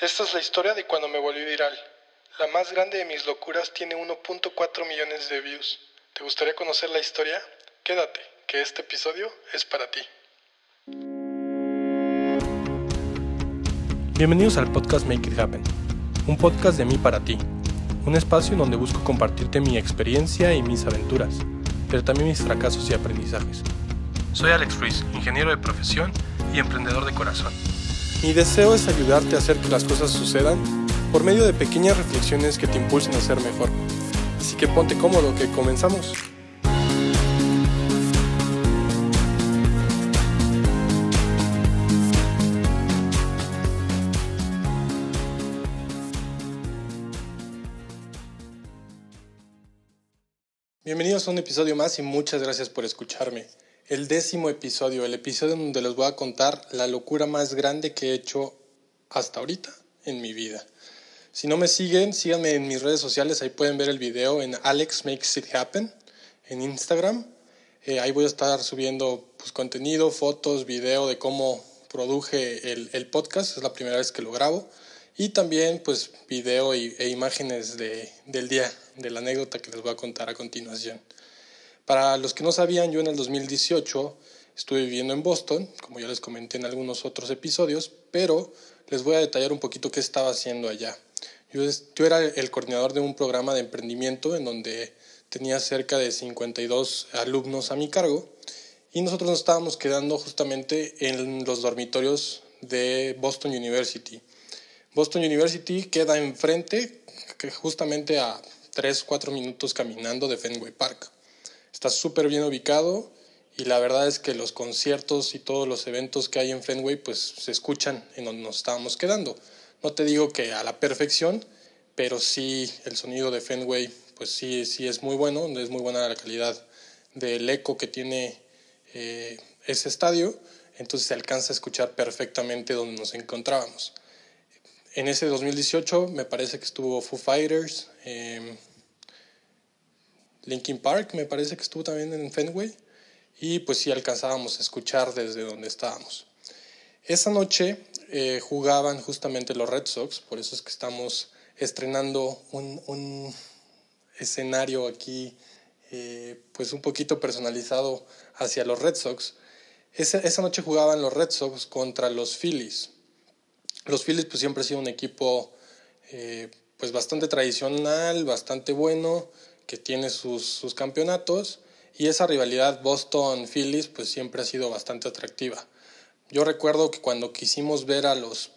Esta es la historia de cuando me volví viral. La más grande de mis locuras tiene 1.4 millones de views. ¿Te gustaría conocer la historia? Quédate, que este episodio es para ti. Bienvenidos al podcast Make It Happen, un podcast de mí para ti, un espacio en donde busco compartirte mi experiencia y mis aventuras, pero también mis fracasos y aprendizajes. Soy Alex Ruiz, ingeniero de profesión y emprendedor de corazón. Mi deseo es ayudarte a hacer que las cosas sucedan por medio de pequeñas reflexiones que te impulsen a ser mejor. Así que ponte cómodo que comenzamos. Bienvenidos a un episodio más y muchas gracias por escucharme el décimo episodio, el episodio donde les voy a contar la locura más grande que he hecho hasta ahorita en mi vida. Si no me siguen, síganme en mis redes sociales, ahí pueden ver el video en Alex Makes It Happen en Instagram. Eh, ahí voy a estar subiendo pues, contenido, fotos, video de cómo produje el, el, podcast, es la primera vez que lo grabo. Y también pues video e imágenes de, del día, de la anécdota que les voy a contar a continuación. Para los que no sabían, yo en el 2018 estuve viviendo en Boston, como ya les comenté en algunos otros episodios, pero les voy a detallar un poquito qué estaba haciendo allá. Yo, yo era el coordinador de un programa de emprendimiento en donde tenía cerca de 52 alumnos a mi cargo y nosotros nos estábamos quedando justamente en los dormitorios de Boston University. Boston University queda enfrente, justamente a 3-4 minutos caminando de Fenway Park. Está súper bien ubicado y la verdad es que los conciertos y todos los eventos que hay en Fenway pues se escuchan en donde nos estábamos quedando. No te digo que a la perfección, pero sí el sonido de Fenway pues sí, sí es muy bueno, es muy buena la calidad del eco que tiene eh, ese estadio, entonces se alcanza a escuchar perfectamente donde nos encontrábamos. En ese 2018 me parece que estuvo Foo Fighters, eh, Linkin Park me parece que estuvo también en Fenway y pues sí alcanzábamos a escuchar desde donde estábamos. Esa noche eh, jugaban justamente los Red Sox, por eso es que estamos estrenando un, un escenario aquí eh, pues un poquito personalizado hacia los Red Sox. Esa, esa noche jugaban los Red Sox contra los Phillies. Los Phillies pues siempre han sido un equipo eh, pues bastante tradicional, bastante bueno, que tiene sus, sus campeonatos y esa rivalidad Boston-Phillies pues siempre ha sido bastante atractiva. Yo recuerdo que cuando quisimos ver a los,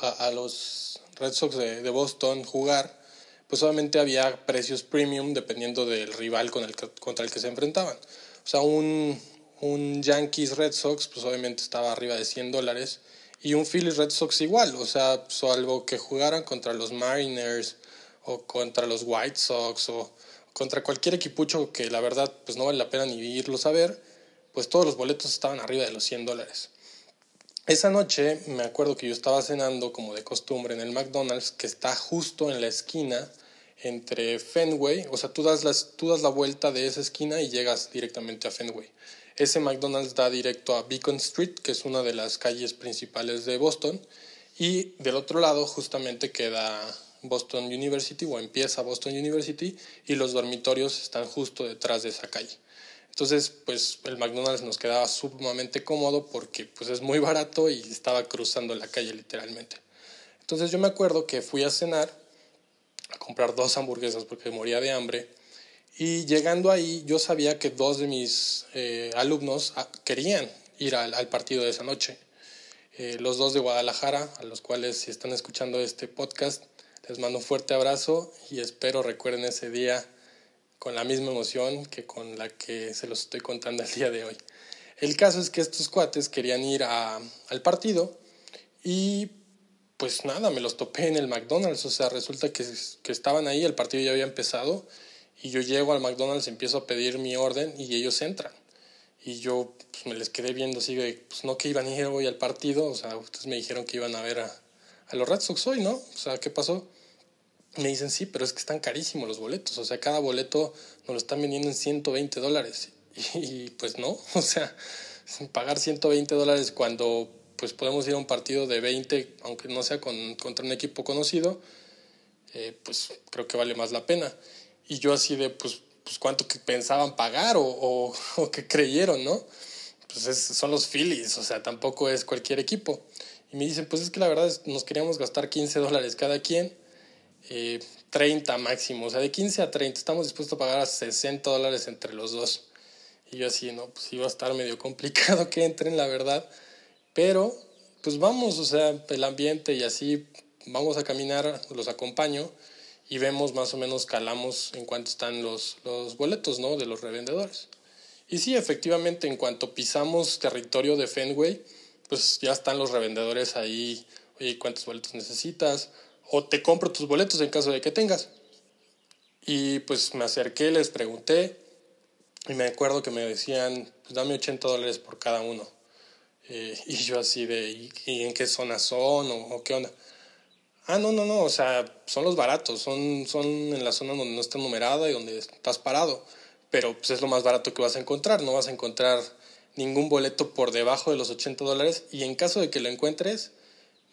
a, los Red Sox de, de, Boston jugar, pues obviamente había precios premium dependiendo del rival con el contra el que se enfrentaban. O sea, un, un Yankees Red Sox pues obviamente estaba arriba de 100 dólares y un Phillies Red Sox igual, o sea, salvo que jugaran contra los Mariners o contra los White Sox o contra cualquier equipucho que la verdad pues no vale la pena ni irlos a ver, pues todos los boletos estaban arriba de los 100 dólares. Esa noche me acuerdo que yo estaba cenando como de costumbre en el McDonald's que está justo en la esquina entre Fenway, o sea, tú das, las, tú das la vuelta de esa esquina y llegas directamente a Fenway. Ese McDonald's da directo a Beacon Street, que es una de las calles principales de Boston, y del otro lado justamente queda Boston University o empieza Boston University y los dormitorios están justo detrás de esa calle. Entonces, pues el McDonald's nos quedaba sumamente cómodo porque pues es muy barato y estaba cruzando la calle literalmente. Entonces yo me acuerdo que fui a cenar, a comprar dos hamburguesas porque moría de hambre y llegando ahí yo sabía que dos de mis eh, alumnos ah, querían ir al, partido de esa noche. Eh, los dos de Guadalajara, a los cuales si están escuchando este podcast, les mando un fuerte abrazo y espero recuerden ese día con la misma emoción que con la que se los estoy contando el día de hoy. El caso es que estos cuates querían ir a, al partido y pues nada, me los topé en el McDonald's, o sea, resulta que, que estaban ahí, el partido ya había empezado y yo llego al McDonald's, empiezo a pedir mi orden y ellos entran. Y yo pues, me les quedé viendo así de, pues no que iban a ir hoy al partido, o sea, ustedes me dijeron que iban a ver a, a los Red Sox hoy, ¿no? O sea, ¿qué pasó? Me dicen, sí, pero es que están carísimos los boletos. O sea, cada boleto nos lo están vendiendo en 120 dólares. Y, pues no, o sea, pagar 120 dólares cuando pues podemos ir a un partido de 20, aunque no sea con, contra un equipo conocido, eh, pues creo que vale más la pena. Y yo así de, pues, pues cuánto que pensaban pagar o, o, o que creyeron, ¿no? Pues son los Phillies, o sea, tampoco es cualquier equipo. Y me dicen, pues es que la verdad es, nos queríamos gastar 15 dólares cada quien, eh, 30 máximo, o sea, de 15 a 30, estamos dispuestos a pagar a 60 dólares entre los dos. Y yo así, no, pues iba a estar medio complicado que entren, la verdad. Pero, pues vamos, o sea, el ambiente y así, vamos a caminar, los acompaño y vemos más o menos, calamos en cuánto están los, los boletos, ¿no? De los revendedores. Y sí, efectivamente, en cuanto pisamos territorio de Fenway, pues ya están los revendedores ahí, oye, ¿cuántos boletos necesitas? O te compro tus boletos en caso de que tengas. Y pues me acerqué, les pregunté, y me acuerdo que me decían, pues dame 80 dólares por cada uno. Eh, y yo así de, ¿y, en qué zona son o, qué onda? Ah, no, no, no, o sea, son los baratos, son, son en la zona donde no está numerada y donde estás parado, pero pues es lo más barato que vas a encontrar, no vas a encontrar ningún boleto por debajo de los 80 dólares y en caso de que lo encuentres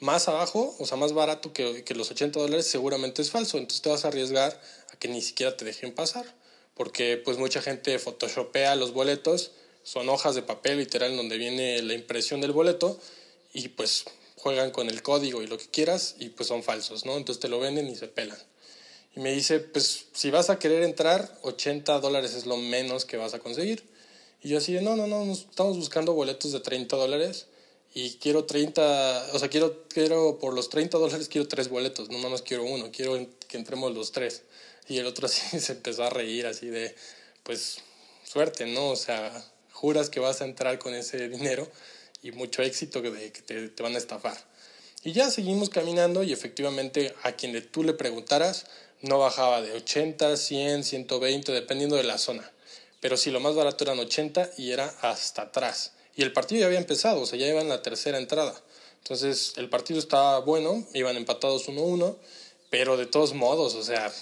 más abajo, o sea, más barato que, que los 80 dólares, seguramente es falso, entonces te vas a arriesgar a que ni siquiera te dejen pasar porque pues mucha gente photoshopea los boletos, son hojas de papel literal donde viene la impresión del boleto y pues juegan con el código y lo que quieras y pues son falsos, ¿no? Entonces te lo venden y se pelan. Y me dice, pues si vas a querer entrar, 80 dólares es lo menos que vas a conseguir. Y yo así no, no, no, estamos buscando boletos de 30 dólares y quiero 30, o sea, quiero, quiero por los 30 dólares quiero tres boletos, no más quiero uno, quiero que entremos los tres. Y el otro así se empezó a reír, así de, pues, suerte, ¿no? O sea, juras que vas a entrar con ese dinero y mucho éxito de que te, te van a estafar. Y ya seguimos caminando y efectivamente a quien tú le preguntaras no bajaba de 80, 100, 120, dependiendo de la zona. Pero sí, lo más barato eran 80 y era hasta atrás. Y el partido ya había empezado, o sea, ya iba en la tercera entrada. Entonces el partido estaba bueno, iban empatados 1-1, pero de todos modos, o sea,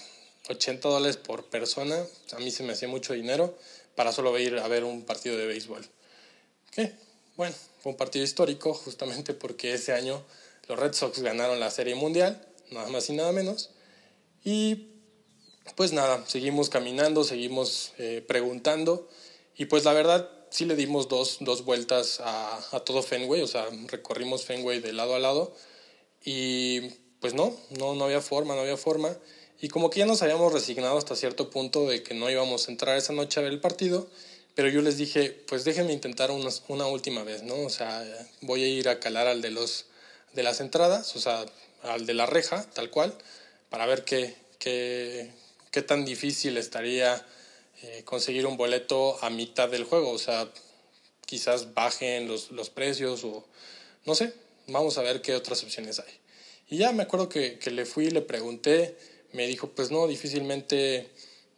80 dólares por persona, a mí se me hacía mucho dinero para solo ir a ver un partido de béisbol. ¿Qué? Bueno, fue un partido histórico justamente porque ese año los Red Sox ganaron la Serie Mundial, nada más y nada menos. Y pues nada, seguimos caminando, seguimos eh, preguntando y pues la verdad sí le dimos dos, dos vueltas a, a todo Fenway, o sea, recorrimos Fenway de lado a lado y pues no, no, no había forma, no había forma. Y como que ya nos habíamos resignado hasta cierto punto de que no íbamos a entrar esa noche a ver el partido, pero yo les dije, pues déjenme intentar una, una última vez, ¿no? O sea, voy a ir a calar al de, los, de las entradas, o sea, al de la reja, tal cual, para ver qué, qué, qué tan difícil estaría eh, conseguir un boleto a mitad del juego, o sea, quizás bajen los, los precios o no sé, vamos a ver qué otras opciones hay. Y ya me acuerdo que, que le fui le pregunté, me dijo, pues no, difícilmente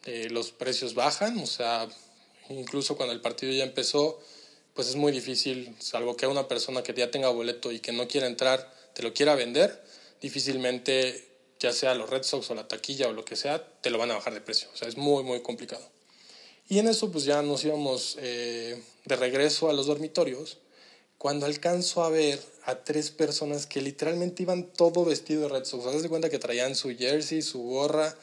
eh, los precios bajan, o sea, incluso cuando el partido ya empezó, pues es muy difícil, salvo que una persona que ya tenga boleto y que no quiera entrar, te lo quiera vender, difícilmente, ya sea los Red Sox o la taquilla o lo que sea, te lo van a bajar de precio, o sea, es muy, muy complicado. Y en eso pues ya nos íbamos eh, de regreso a los dormitorios, cuando alcanzo a ver a tres personas que literalmente iban todo vestido de Red Sox. de cuenta que traían su jersey, su gorra,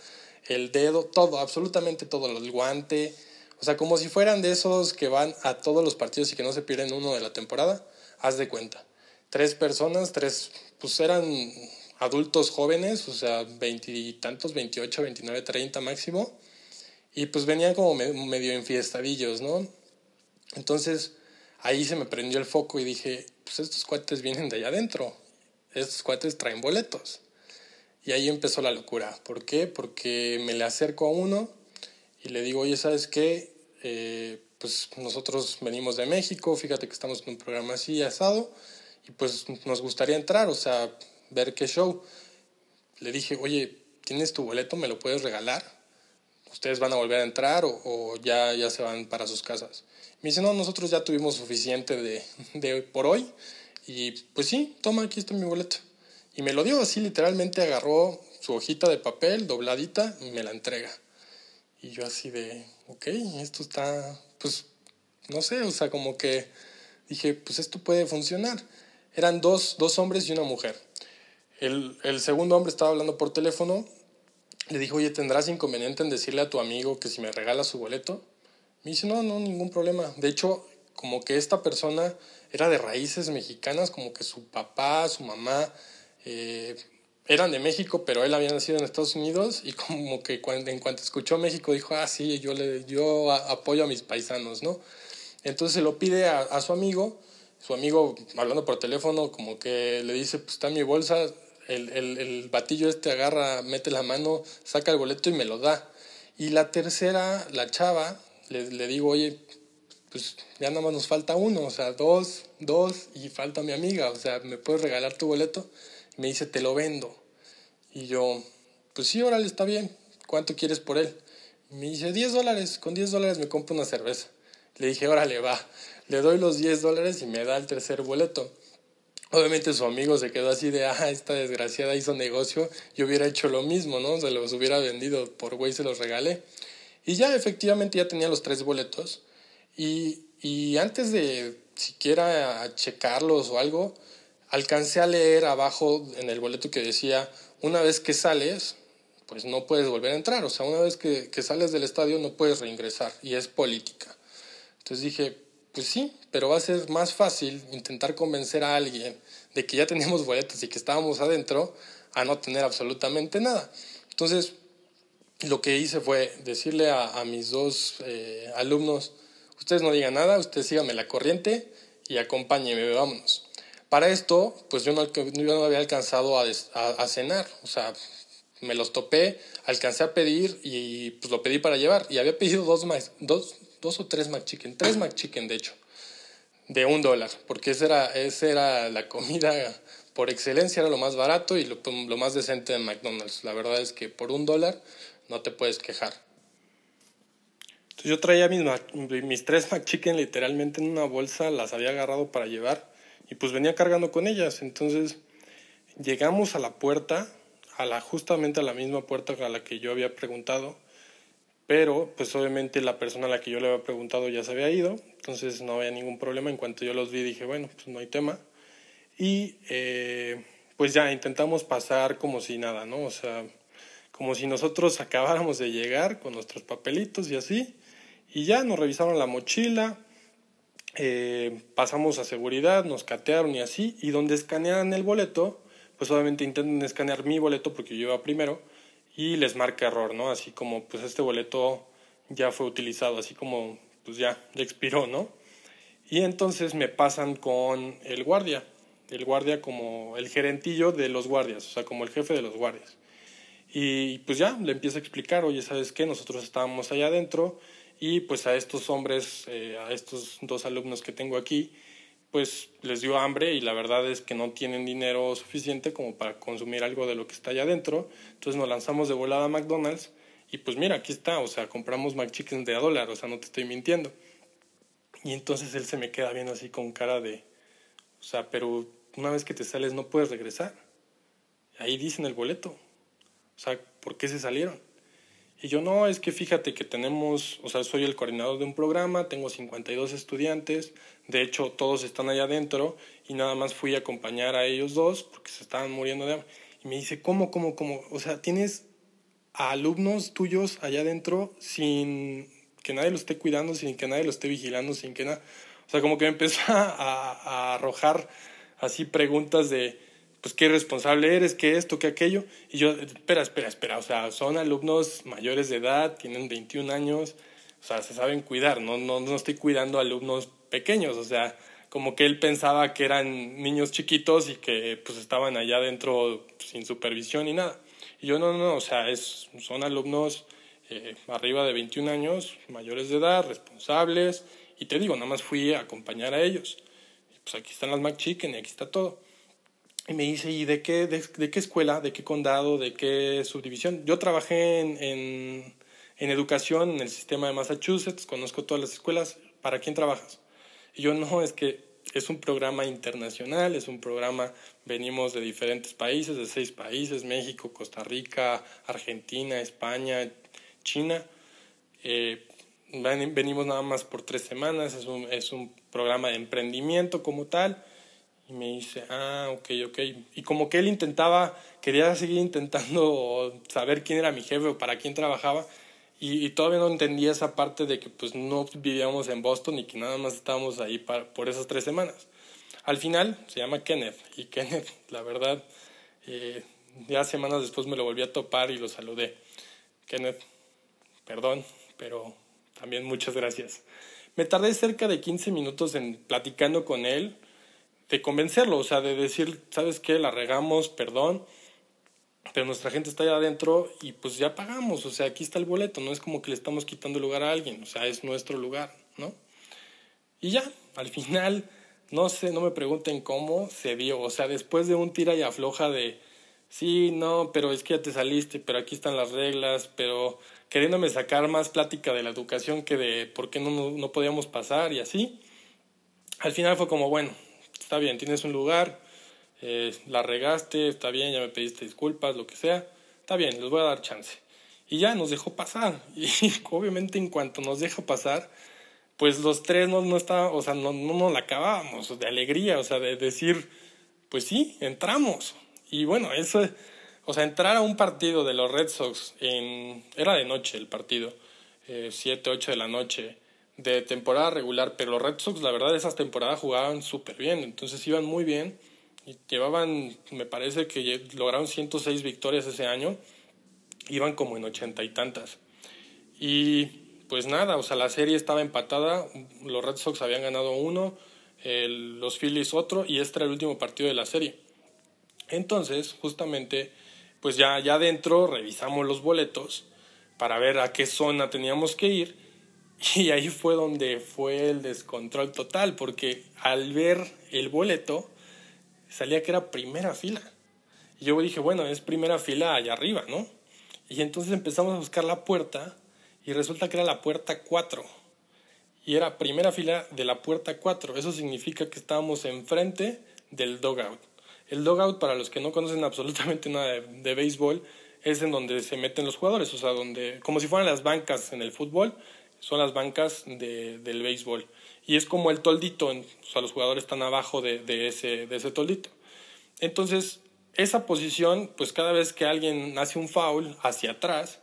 el dedo, todo, absolutamente todo, el guante. O sea, como si fueran de esos que van a todos los partidos y que no se pierden uno de la temporada. Haz de cuenta. Tres personas, tres, pues eran adultos jóvenes, o sea, veintitantos, veintiocho, veintinueve, treinta máximo. Y pues venían como medio enfiestadillos, ¿no? Entonces, ahí se me prendió el foco y dije, pues estos cuates vienen de allá adentro, estos cuates traen boletos. Y ahí empezó la locura. ¿Por qué? Porque me le acerco a uno y le digo, oye, ¿sabes qué? Eh, pues nosotros venimos de México, fíjate que estamos en un programa así, asado, y pues nos gustaría entrar, o sea, ver qué show. Le dije, oye, ¿tienes tu boleto? ¿Me lo puedes regalar? ¿Ustedes van a volver a entrar o, o ya, ya se van para sus casas? Me dice, no, nosotros ya tuvimos suficiente de, de por hoy. Y pues sí, toma, aquí está mi boleto. Y me lo dio así, literalmente agarró su hojita de papel dobladita y me la entrega. Y yo así de, ok, esto está, pues, no sé, o sea, como que dije, pues esto puede funcionar. Eran dos, dos hombres y una mujer. El, el segundo hombre estaba hablando por teléfono. Le dijo, oye, ¿tendrás inconveniente en decirle a tu amigo que si me regala su boleto? Me dice, no, no, ningún problema. De hecho, como que esta persona era de raíces mexicanas, como que su papá, su mamá eh, eran de México, pero él había nacido en Estados Unidos y como que cuando, en cuanto escuchó México dijo, ah, sí, yo, le, yo apoyo a mis paisanos, ¿no? Entonces se lo pide a, su amigo, su amigo hablando por teléfono como que le dice, pues está mi bolsa, el, el, el batillo este agarra, mete la mano, saca el boleto y me lo da. Y la tercera, la chava, le, le digo, oye, pues ya nada más nos falta uno, o sea, dos, dos y falta mi amiga, o sea, ¿me puedes regalar tu boleto? me dice, te lo vendo. Y yo, pues sí, órale, está bien, ¿cuánto quieres por él? me dice, 10 dólares, con 10 dólares me compro una cerveza. Le dije, órale, va, le doy los 10 dólares y me da el tercer boleto. Obviamente su amigo se quedó así de, ah, esta desgraciada hizo negocio, yo hubiera hecho lo mismo, ¿no? Se los hubiera vendido, por güey se los regalé. Y ya efectivamente ya tenía los tres boletos. Y, y antes de siquiera checarlos o algo, alcancé a leer abajo en el boleto que decía, una vez que sales, pues no puedes volver a entrar. O sea, una vez que, que sales del estadio no puedes reingresar. Y es política. Entonces dije, pues sí, pero va a ser más fácil intentar convencer a alguien de que ya teníamos boletos y que estábamos adentro a no tener absolutamente nada. Entonces, lo que hice fue decirle a, a mis dos eh, alumnos, ustedes no digan nada, ustedes síganme la corriente y acompáñenme, vámonos. Para esto, pues yo no, yo no había alcanzado a, a, cenar, o sea, me los topé, alcancé a pedir y pues lo pedí para llevar. Y había pedido dos, dos, dos o tres McChicken, tres McChicken de hecho, de un dólar, porque esa era, esa era la comida por excelencia, era lo más barato y lo, lo más decente de McDonald's. La verdad es que por un dólar no te puedes quejar. Entonces yo traía mis, mis tres McChicken literalmente en una bolsa, las había agarrado para llevar y pues venía cargando con ellas. Entonces llegamos a la puerta, a la, justamente a la misma puerta a la que yo había preguntado, pero pues obviamente la persona a la que yo le había preguntado ya se había ido, entonces no había ningún problema. En cuanto yo los vi dije, bueno, pues no hay tema. Y eh, pues ya intentamos pasar como si nada, ¿no? O sea, como si nosotros acabáramos de llegar con nuestros papelitos y así. Y ya nos revisaron la mochila, eh, pasamos a seguridad, nos catearon y así, y donde escanean el boleto, pues obviamente intentan escanear mi boleto porque yo iba primero y les marca error, ¿no? Así como pues este boleto ya fue utilizado, así como pues ya, ya expiró, ¿no? Y entonces me pasan con el guardia, el guardia como el gerentillo de los guardias, o sea, como el jefe de los guardias. Y pues ya, le empiezo a explicar, oye, ¿sabes qué? Nosotros estábamos allá adentro, y pues a estos hombres, eh, a estos dos alumnos que tengo aquí, pues les dio hambre y la verdad es que no tienen dinero suficiente como para consumir algo de lo que está allá adentro. Entonces nos lanzamos de volada a McDonald's y pues mira, aquí está, o sea, compramos McChicken de a dólar, o sea, no te estoy mintiendo. Y entonces él se me queda viendo así con cara de, o sea, pero una vez que te sales no puedes regresar. Ahí dicen el boleto. O sea, ¿por qué se salieron? Y yo no, es que fíjate que tenemos, o sea, soy el coordinador de un programa, tengo 52 estudiantes, de hecho todos están allá adentro y nada más fui a acompañar a ellos dos porque se estaban muriendo de hambre. Y me dice, ¿cómo, cómo, cómo? O sea, tienes a alumnos tuyos allá adentro sin que nadie lo esté cuidando, sin que nadie lo esté vigilando, sin que nada. O sea, como que me empezó a, a arrojar así preguntas de, pues qué responsable eres, qué esto, qué aquello. Y yo, espera, espera, espera, o sea, son alumnos mayores de edad, tienen 21 años, o sea, se saben cuidar, no, no, no estoy cuidando alumnos pequeños, o sea, como que él pensaba que eran niños chiquitos y que pues estaban allá adentro sin supervisión ni nada. Y yo no, no, o sea, es, son alumnos eh, arriba de 21 años, mayores de edad, responsables, y te digo, nada más fui a acompañar a ellos. pues aquí están las McChicken y aquí está todo. Y me dice, ¿y de qué, de, qué escuela, de qué condado, de qué subdivisión? Yo trabajé en, en, en, educación en el sistema de Massachusetts, conozco todas las escuelas, ¿para quién trabajas? Y yo no, es que es un programa internacional, es un programa, venimos de diferentes países, de seis países, México, Costa Rica, Argentina, España, China. Eh, venimos nada más por tres semanas, es un, es un programa de emprendimiento como tal Me dice, ah, ok, ok. Y como que él intentaba, quería seguir intentando saber quién era mi jefe o para quién trabajaba. Y, todavía no entendía esa parte de que pues no vivíamos en Boston y que nada más estábamos ahí por esas tres semanas. Al final se llama Kenneth. Y Kenneth, la verdad, eh, ya semanas después me lo volví a topar y lo saludé. Kenneth, perdón, pero también muchas gracias. Me tardé cerca de 15 minutos en platicando con él, de convencerlo, o sea, de decir, ¿sabes qué? La regamos, perdón, pero nuestra gente está allá adentro y pues ya pagamos, o sea, aquí está el boleto, no es como que le estamos quitando lugar a alguien, o sea, es nuestro lugar, ¿no? Y ya, al final, no sé, no me pregunten cómo se dio, o sea, después de un tira y afloja de sí, no, pero es que ya te saliste, pero aquí están las reglas, pero queriéndome sacar más plática de la educación que de por qué no, no podíamos pasar y así. Al final fue como, bueno, está bien, tienes un lugar, eh, la regaste, está bien, ya me pediste disculpas, lo que sea, está bien, les voy a dar chance. Y ya nos dejó pasar. Y obviamente en cuanto nos deja pasar, pues los tres no, no está, o sea, no, no nos la acabábamos de alegría, o sea, de decir, pues sí, entramos. Y bueno, eso, o sea, entrar a un partido de los Red Sox, en, era de noche el partido, eh, 7, 8 de la noche, de temporada regular, pero los Red Sox, la verdad, esas temporadas jugaban súper bien, entonces iban muy bien llevaban, me parece que lograron 106 victorias ese año, iban como en ochenta y tantas. Y pues nada, o sea, la serie estaba empatada, los Red Sox habían ganado uno, los Phillies otro, y este era el último partido de la serie. Entonces, justamente, pues ya, ya adentro revisamos los boletos para ver a qué zona teníamos que ir y ahí fue donde fue el descontrol total, porque al ver el boleto salía que era primera fila. Y yo dije, bueno, es primera fila allá arriba, ¿no? Y entonces empezamos a buscar la puerta y resulta que era la puerta 4. Y era primera fila de la puerta 4. Eso significa que estábamos enfrente del dogout. El dogout, para los que no conocen absolutamente nada de, béisbol, es en donde se meten los jugadores, o sea, donde, como si fueran las bancas en el fútbol, son las bancas de, del béisbol. Y es como el toldito, o sea, los jugadores están abajo de, de, ese, de ese toldito. Entonces, esa posición, pues cada vez que alguien hace un foul hacia atrás,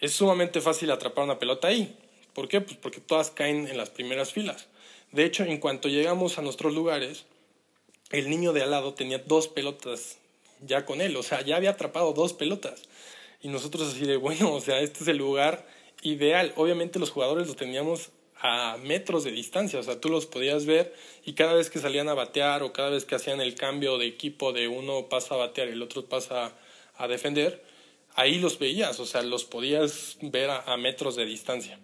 es sumamente fácil atrapar una pelota ahí. ¿Por qué? Pues porque todas caen en las primeras filas. De hecho, en cuanto llegamos a nuestros lugares, el niño de al lado tenía dos pelotas ya con él, o sea, ya había atrapado dos pelotas. Y nosotros así de, bueno, o sea, este es el lugar ideal. Obviamente los jugadores los teníamos a metros de distancia, o sea, tú los podías ver y cada vez que salían a batear o cada vez que hacían el cambio de equipo de uno pasa a batear y el otro pasa a defender, ahí los veías, o sea, los podías ver a, metros de distancia.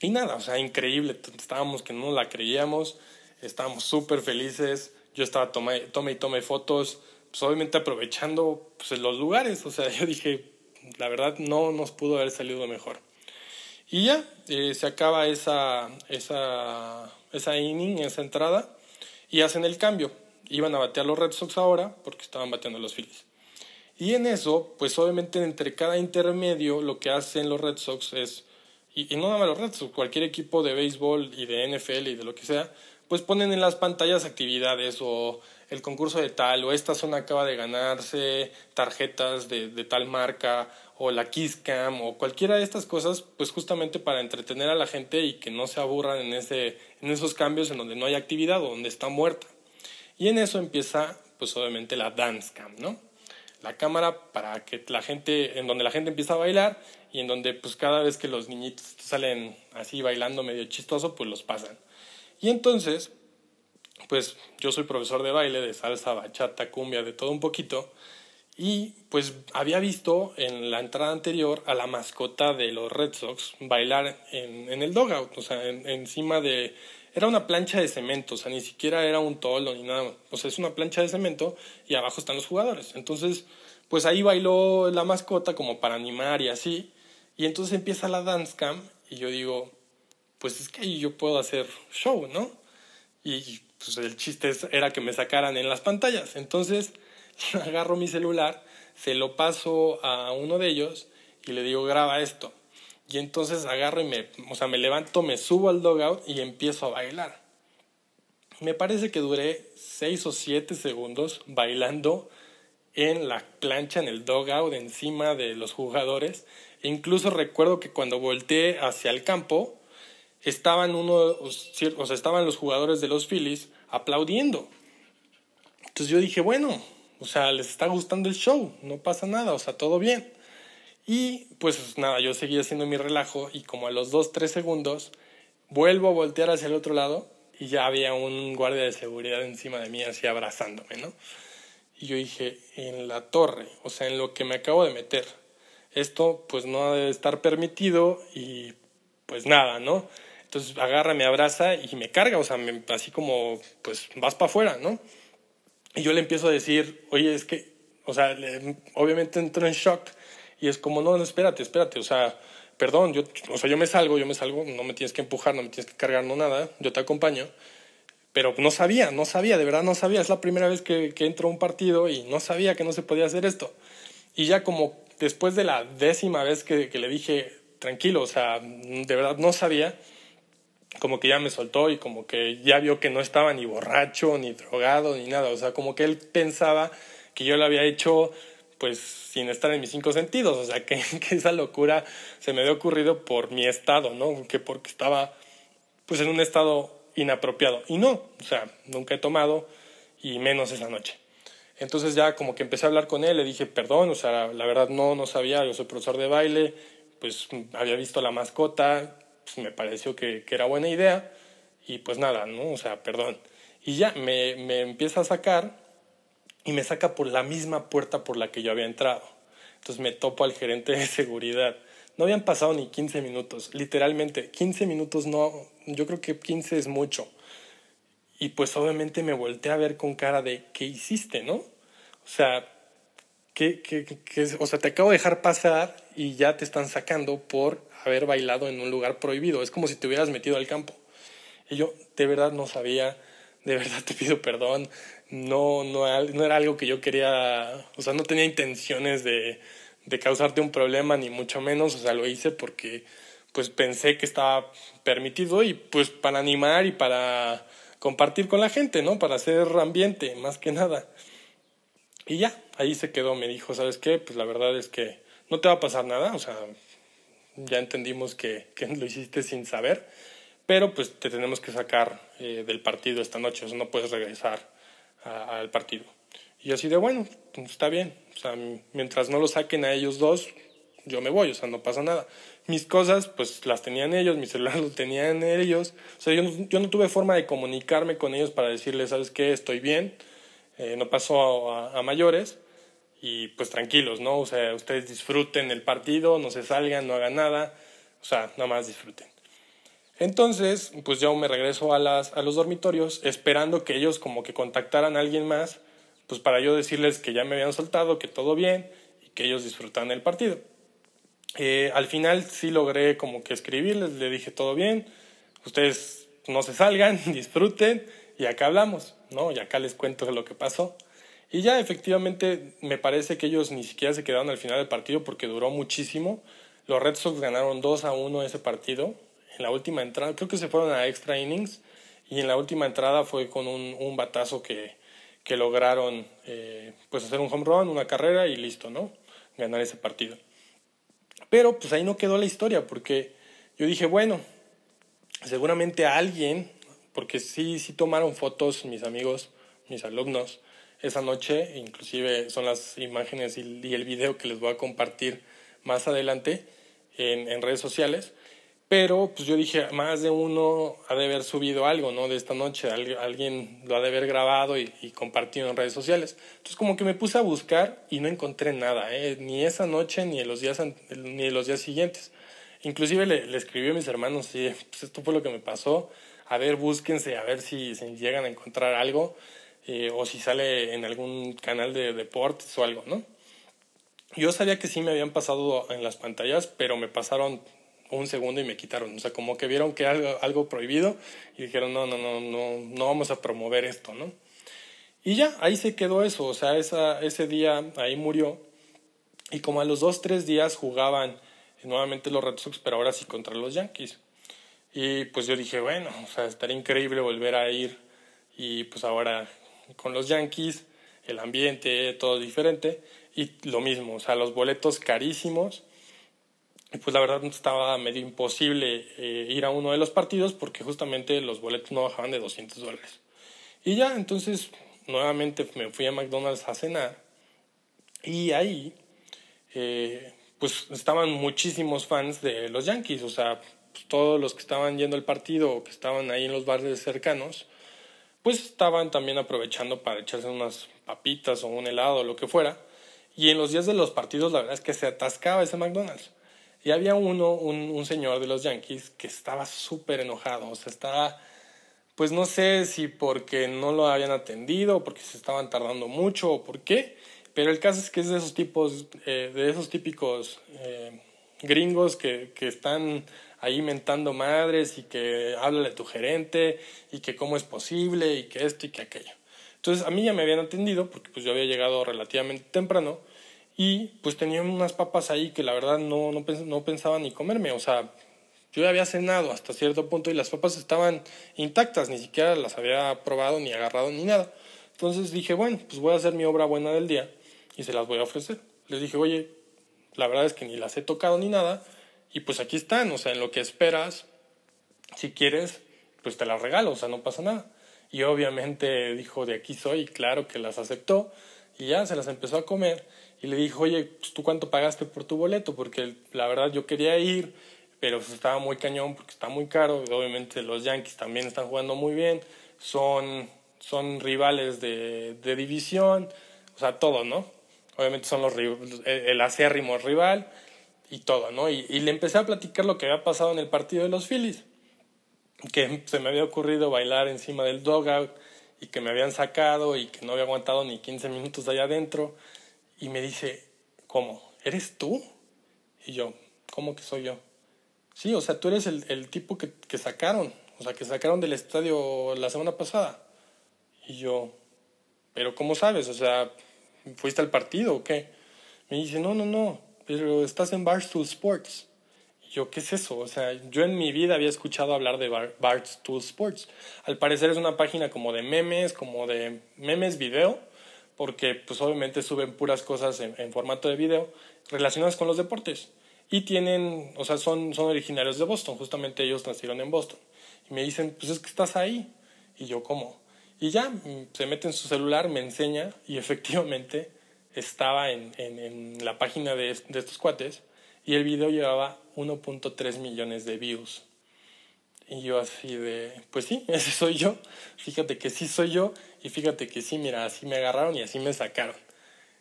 Y nada, o sea, increíble, estábamos que no la creíamos, estábamos súper felices, yo estaba tome, y tome fotos, pues obviamente aprovechando pues, los lugares, o sea, yo dije, la verdad no nos pudo haber salido mejor. Y ya, eh, se acaba esa, esa, esa inning, esa entrada, y hacen el cambio. Iban a batear los Red Sox ahora, porque estaban bateando los Phillies. Y en eso, pues obviamente entre cada intermedio, lo que hacen los Red Sox es, y, y no nada más los Red Sox, cualquier equipo de béisbol y de NFL y de lo que sea, pues ponen en las pantallas actividades o el concurso de tal o esta zona acaba de ganarse tarjetas de, de tal marca o la Kiss Cam o cualquiera de estas cosas, pues justamente para entretener a la gente y que no se aburran en, ese, en esos cambios en donde no hay actividad o donde está muerta. Y en eso empieza, pues obviamente la Dance Cam, ¿no? La cámara para que la gente, en donde la gente empieza a bailar y en donde pues cada vez que los niñitos salen así bailando medio chistoso, pues los pasan. Y entonces, pues yo soy profesor de baile, de salsa, bachata, cumbia, de todo un poquito. Y pues había visto en la entrada anterior a la mascota de los Red Sox bailar en, en el dogout, o sea, encima de... Era una plancha de cemento, o sea, ni siquiera era un tolo ni nada. O sea, es una plancha de cemento y abajo están los jugadores. Entonces, pues ahí bailó la mascota como para animar y así. Y entonces empieza la dance cam y yo digo, pues es que yo puedo hacer show, ¿no? Y pues el chiste era que me sacaran en las pantallas. Entonces agarro mi celular, se lo paso a uno de ellos y le digo, graba esto. Y entonces agarro y me, o sea, me levanto, me subo al dogout y empiezo a bailar. Me parece que duré 6 o 7 segundos bailando en la plancha, en el dogout, encima de los jugadores. E incluso recuerdo que cuando volteé hacia el campo, estaban, uno, o sea, estaban los jugadores de los Phillies aplaudiendo. Entonces yo dije, bueno, o sea, les está gustando el show, no pasa nada, o sea, todo bien. Y pues nada, yo seguí haciendo mi relajo y como a los 2, 3 segundos vuelvo a voltear hacia el otro lado y ya había un guardia de seguridad encima de mí así abrazándome, ¿no? Y yo dije, en la torre, o sea, en lo que me acabo de meter. Esto pues no debe estar permitido y pues nada, ¿no? Entonces agarra, me abraza y me carga, o sea, así como, pues vas para afuera, ¿no? Y yo le empiezo a decir, oye, es que, o sea, obviamente entro en shock y es como, no, no, espérate, espérate, o sea, perdón, yo, o sea, yo me salgo, yo me salgo, no me tienes que empujar, no me tienes que cargar, no nada, yo te acompaño. Pero no sabía, no sabía, de verdad no sabía. Es la primera vez que, que entro a un partido y no sabía que no se podía hacer esto. Y ya como después de la décima vez que, que le dije, tranquilo, o sea, de verdad no sabía, como que ya me soltó y como que ya vio que no estaba ni borracho, ni drogado, ni nada. O sea, como que él pensaba que yo lo había hecho pues sin estar en mis cinco sentidos. O sea, que, que esa locura se me había ocurrido por mi estado, ¿no? Que porque estaba pues en un estado inapropiado. Y no, o sea, nunca he tomado y menos esa noche. Entonces ya como que empecé a hablar con él, le dije, perdón, o sea, la verdad no, no sabía, yo soy profesor de baile, pues había visto la mascota, pues me pareció que, que, era buena idea y pues nada, ¿no? O sea, perdón. Y ya me, me empieza a sacar y me saca por la misma puerta por la que yo había entrado. Entonces me topo al gerente de seguridad. No habían pasado ni 15 minutos, literalmente, 15 minutos no, yo creo que 15 es mucho. Y pues obviamente me volteé a ver con cara de, ¿qué hiciste, no? O sea, ¿qué, qué, qué, o sea, te acabo de dejar pasar y ya te están sacando por haber bailado en un lugar prohibido. Es como si te hubieras metido al campo. Y yo de verdad no sabía, de verdad te pido perdón, no, no, no era algo que yo quería, o sea, no tenía intenciones de, de causarte un problema, ni mucho menos, o sea, lo hice porque pues pensé que estaba permitido y pues para animar y para compartir con la gente, ¿no? Para hacer ambiente, más que nada. Y ya, ahí se quedó, me dijo, ¿sabes qué? Pues la verdad es que no te va a pasar nada, o sea, ya entendimos que, que lo hiciste sin saber, pero pues te tenemos que sacar eh, del partido esta noche, o sea, no puedes regresar al partido. Y así de, bueno, está bien, o sea, mientras no lo saquen a ellos dos, yo me voy, o sea, no pasa nada. Mis cosas, pues las tenían ellos, mi celular lo tenían ellos. O sea, yo no, yo no tuve forma de comunicarme con ellos para decirles, ¿sabes qué? Estoy bien, eh, no pasó a, a, mayores y pues tranquilos, ¿no? O sea, ustedes disfruten el partido, no se salgan, no hagan nada, o sea, nada más disfruten. Entonces, pues yo me regreso a, las, a los dormitorios esperando que ellos como que contactaran a alguien más, pues para yo decirles que ya me habían soltado, que todo bien y que ellos disfrutan el partido. Eh, al final sí logré como que escribirles, le dije todo bien, ustedes no se salgan, disfruten y acá hablamos, ¿no? Y acá les cuento lo que pasó. Y ya efectivamente me parece que ellos ni siquiera se quedaron al final del partido porque duró muchísimo. Los Red Sox ganaron 2 a 1 ese partido. En la última entrada, creo que se fueron a extra innings y en la última entrada fue con un, un batazo que, que lograron eh, pues hacer un home run, una carrera y listo, ¿no? Ganar ese partido. Pero pues ahí no quedó la historia, porque yo dije, bueno, seguramente alguien, porque sí, sí tomaron fotos mis amigos, mis alumnos, esa noche, inclusive son las imágenes y, y el video que les voy a compartir más adelante en, en redes sociales, pero pues yo dije, más de uno ha de haber subido algo, ¿no? De esta noche, alguien lo ha de haber grabado y, y, compartido en redes sociales. Entonces como que me puse a buscar y no encontré nada, ¿eh? ni esa noche ni en los días, ni en los días siguientes. Inclusive le, le escribí a mis hermanos, sí, pues esto fue lo que me pasó, a ver, búsquense, a ver si, si llegan a encontrar algo eh, o si sale en algún canal de deportes o algo, ¿no? Yo sabía que sí me habían pasado en las pantallas, pero me pasaron un segundo y me quitaron. O sea, como que vieron que algo, algo prohibido y dijeron, no, no, no, no, no vamos a promover esto, ¿no? Y ya, ahí se quedó eso. O sea, ese día ahí murió. Y como a los dos, tres días jugaban nuevamente los Red Sox, pero ahora sí contra los Yankees. Y pues yo dije, bueno, o sea, estaría increíble volver a ir y pues ahora con los Yankees el ambiente, todo diferente y lo mismo, o sea, los boletos carísimos y pues la verdad estaba medio imposible eh, ir a uno de los partidos porque justamente los boletos no bajaban de 200 dólares. Y ya, entonces nuevamente me fui a McDonald's a cenar y ahí eh, pues estaban muchísimos fans de los Yankees, o sea, pues, todos los que estaban yendo al partido o que estaban ahí en los bares cercanos, pues estaban también aprovechando para echarse unas papitas o un helado o lo que fuera. Y en los días de los partidos la verdad es que se atascaba ese McDonald's. Y había uno, un, señor de los Yankees, que estaba súper enojado, o sea, estaba, pues no sé si porque no lo habían atendido, porque se estaban tardando mucho, o por qué, pero el caso es que es de esos tipos, eh, de esos típicos eh, gringos que, que están ahí mentando madres y que háblale a tu gerente y que cómo es posible y que esto y que aquello. Entonces a mí ya me habían atendido porque pues yo había llegado relativamente temprano y pues tenía unas papas ahí que la verdad no, no, no pensaba ni comerme, o sea, yo ya había cenado hasta cierto punto y las papas estaban intactas, ni siquiera las había probado ni agarrado ni nada. Entonces dije, bueno, pues voy a hacer mi obra buena del día y se las voy a ofrecer. Les dije, oye, la verdad es que ni las he tocado ni nada y pues aquí están, o sea, en lo que esperas, si quieres, pues te las regalo, o sea, no pasa nada. Y obviamente dijo, de aquí soy, claro que las aceptó y ya se las empezó a comer y le dijo, oye, pues, ¿tú cuánto pagaste por tu boleto? Porque la verdad yo quería ir, pero pues, estaba muy cañón porque está muy caro. Obviamente los Yankees también están jugando muy bien, son, son rivales de, de división, o sea, todo, ¿no? Obviamente son los el acérrimo rival y todo, ¿no? Y, y le empecé a platicar lo que había pasado en el partido de los Phillies, que se me había ocurrido bailar encima del dugout y que me habían sacado y que no había aguantado ni 15 minutos allá adentro y me dice, ¿cómo? ¿Eres tú? Y yo, ¿cómo que soy yo? Sí, o sea, tú eres el, el tipo que, que sacaron, o sea, que sacaron del estadio la semana pasada. Y yo, ¿pero cómo sabes? O sea, ¿fuiste al partido o qué? Me dice, no, no, no, pero estás en Barstool Sports. Yo, ¿qué es eso? O sea, yo en mi vida había escuchado hablar de Bar Barstool Sports. Al parecer es una página como de memes, como de memes video, porque pues obviamente suben puras cosas en, formato de video relacionadas con los deportes. Y tienen, o sea, son, son originarios de Boston, justamente ellos nacieron en Boston. Y me dicen, pues es que estás ahí. Y yo, ¿cómo? Y ya, mm, se mete en su celular, me enseña y efectivamente estaba en, en, en la página de, de estos cuates y el video llevaba 1.3 millones de views. Y yo así de, pues sí, ese soy yo. Fíjate que sí soy yo y fíjate que sí, mira, así me agarraron y así me sacaron.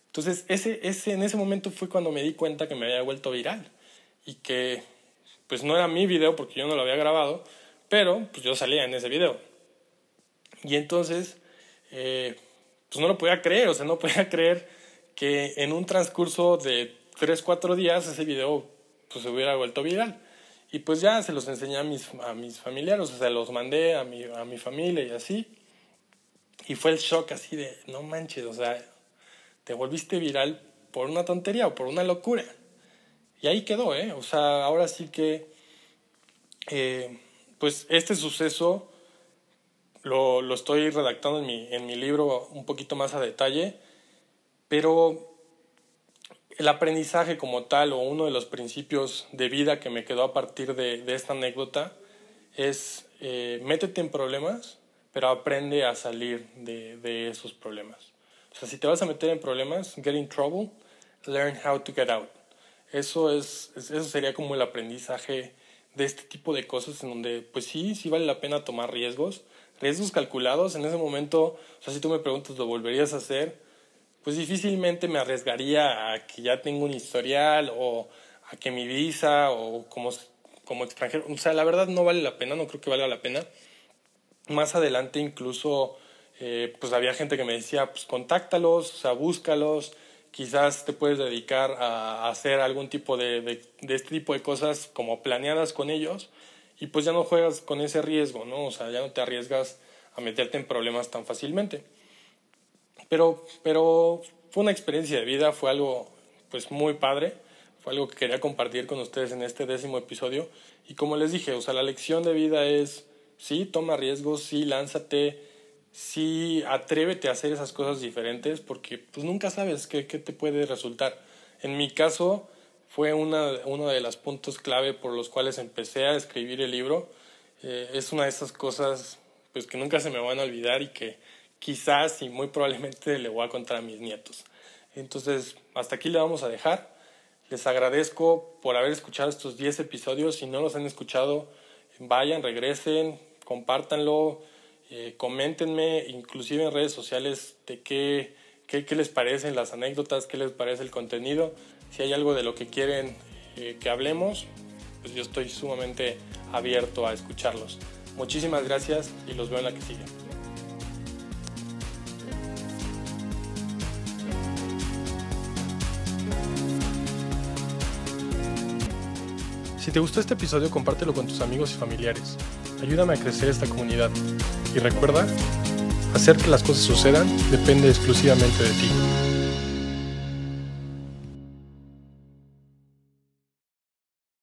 Entonces, ese, ese, en ese momento fue cuando me di cuenta que me había vuelto viral y que, pues no era mi video porque yo no lo había grabado, pero pues yo salía en ese video. Y entonces, eh, pues no lo podía creer, o sea, no podía creer que en un transcurso de 3, 4 días ese video pues se hubiera vuelto viral. Y pues ya se los enseñé a mis, a mis familiares, o sea, los mandé a mi, a mi familia y así. Y fue el shock así de, no manches, o sea, te volviste viral por una tontería o por una locura. Y ahí quedó, ¿eh? O sea, ahora sí que, eh, pues este suceso lo, lo estoy redactando en mi, en mi libro un poquito más a detalle, pero el aprendizaje como tal o uno de los principios de vida que me quedó a partir de, de esta anécdota es eh, métete en problemas, pero aprende a salir de, de, esos problemas. O sea, si te vas a meter en problemas, get in trouble, learn how to get out. Eso, es, eso sería como el aprendizaje de este tipo de cosas en donde, pues sí, sí vale la pena tomar riesgos, riesgos calculados. En ese momento, o sea, si tú me preguntas, ¿lo volverías a hacer? Pues difícilmente me arriesgaría a que ya tengo un historial o a que mi visa o como, como extranjero, o sea, la verdad no vale la pena, no creo que valga la pena. Más adelante incluso, eh, pues había gente que me decía, pues contáctalos, o sea, búscalos, quizás te puedes dedicar a, hacer algún tipo de, de, de, este tipo de cosas como planeadas con ellos y pues ya no juegas con ese riesgo, ¿no? O sea, ya no te arriesgas a meterte en problemas tan fácilmente. Pero, pero fue una experiencia de vida, fue algo pues muy padre, fue algo que quería compartir con ustedes en este décimo episodio. Y como les dije, o sea, la lección de vida es, sí, toma riesgos, sí, lánzate, sí atrévete a hacer esas cosas diferentes porque pues nunca sabes qué, qué te puede resultar. En mi caso fue una, uno de los puntos clave por los cuales empecé a escribir el libro. Eh, es una de esas cosas pues que nunca se me van a olvidar y que quizás y muy probablemente le voy a contar a mis nietos. Entonces, hasta aquí le vamos a dejar. Les agradezco por haber escuchado estos 10 episodios. Si no los han escuchado, vayan, regresen, compártanlo, eh, coméntenme, inclusive en redes sociales, de qué, qué, les parecen las anécdotas, qué les parece el contenido. Si hay algo de lo que quieren eh, que hablemos, pues yo estoy sumamente abierto a escucharlos. Muchísimas gracias y los veo en la que sigue. Si te gustó este episodio, compártelo con tus amigos y familiares. Ayúdame a crecer esta comunidad. Y recuerda, hacer que las cosas sucedan depende exclusivamente de ti.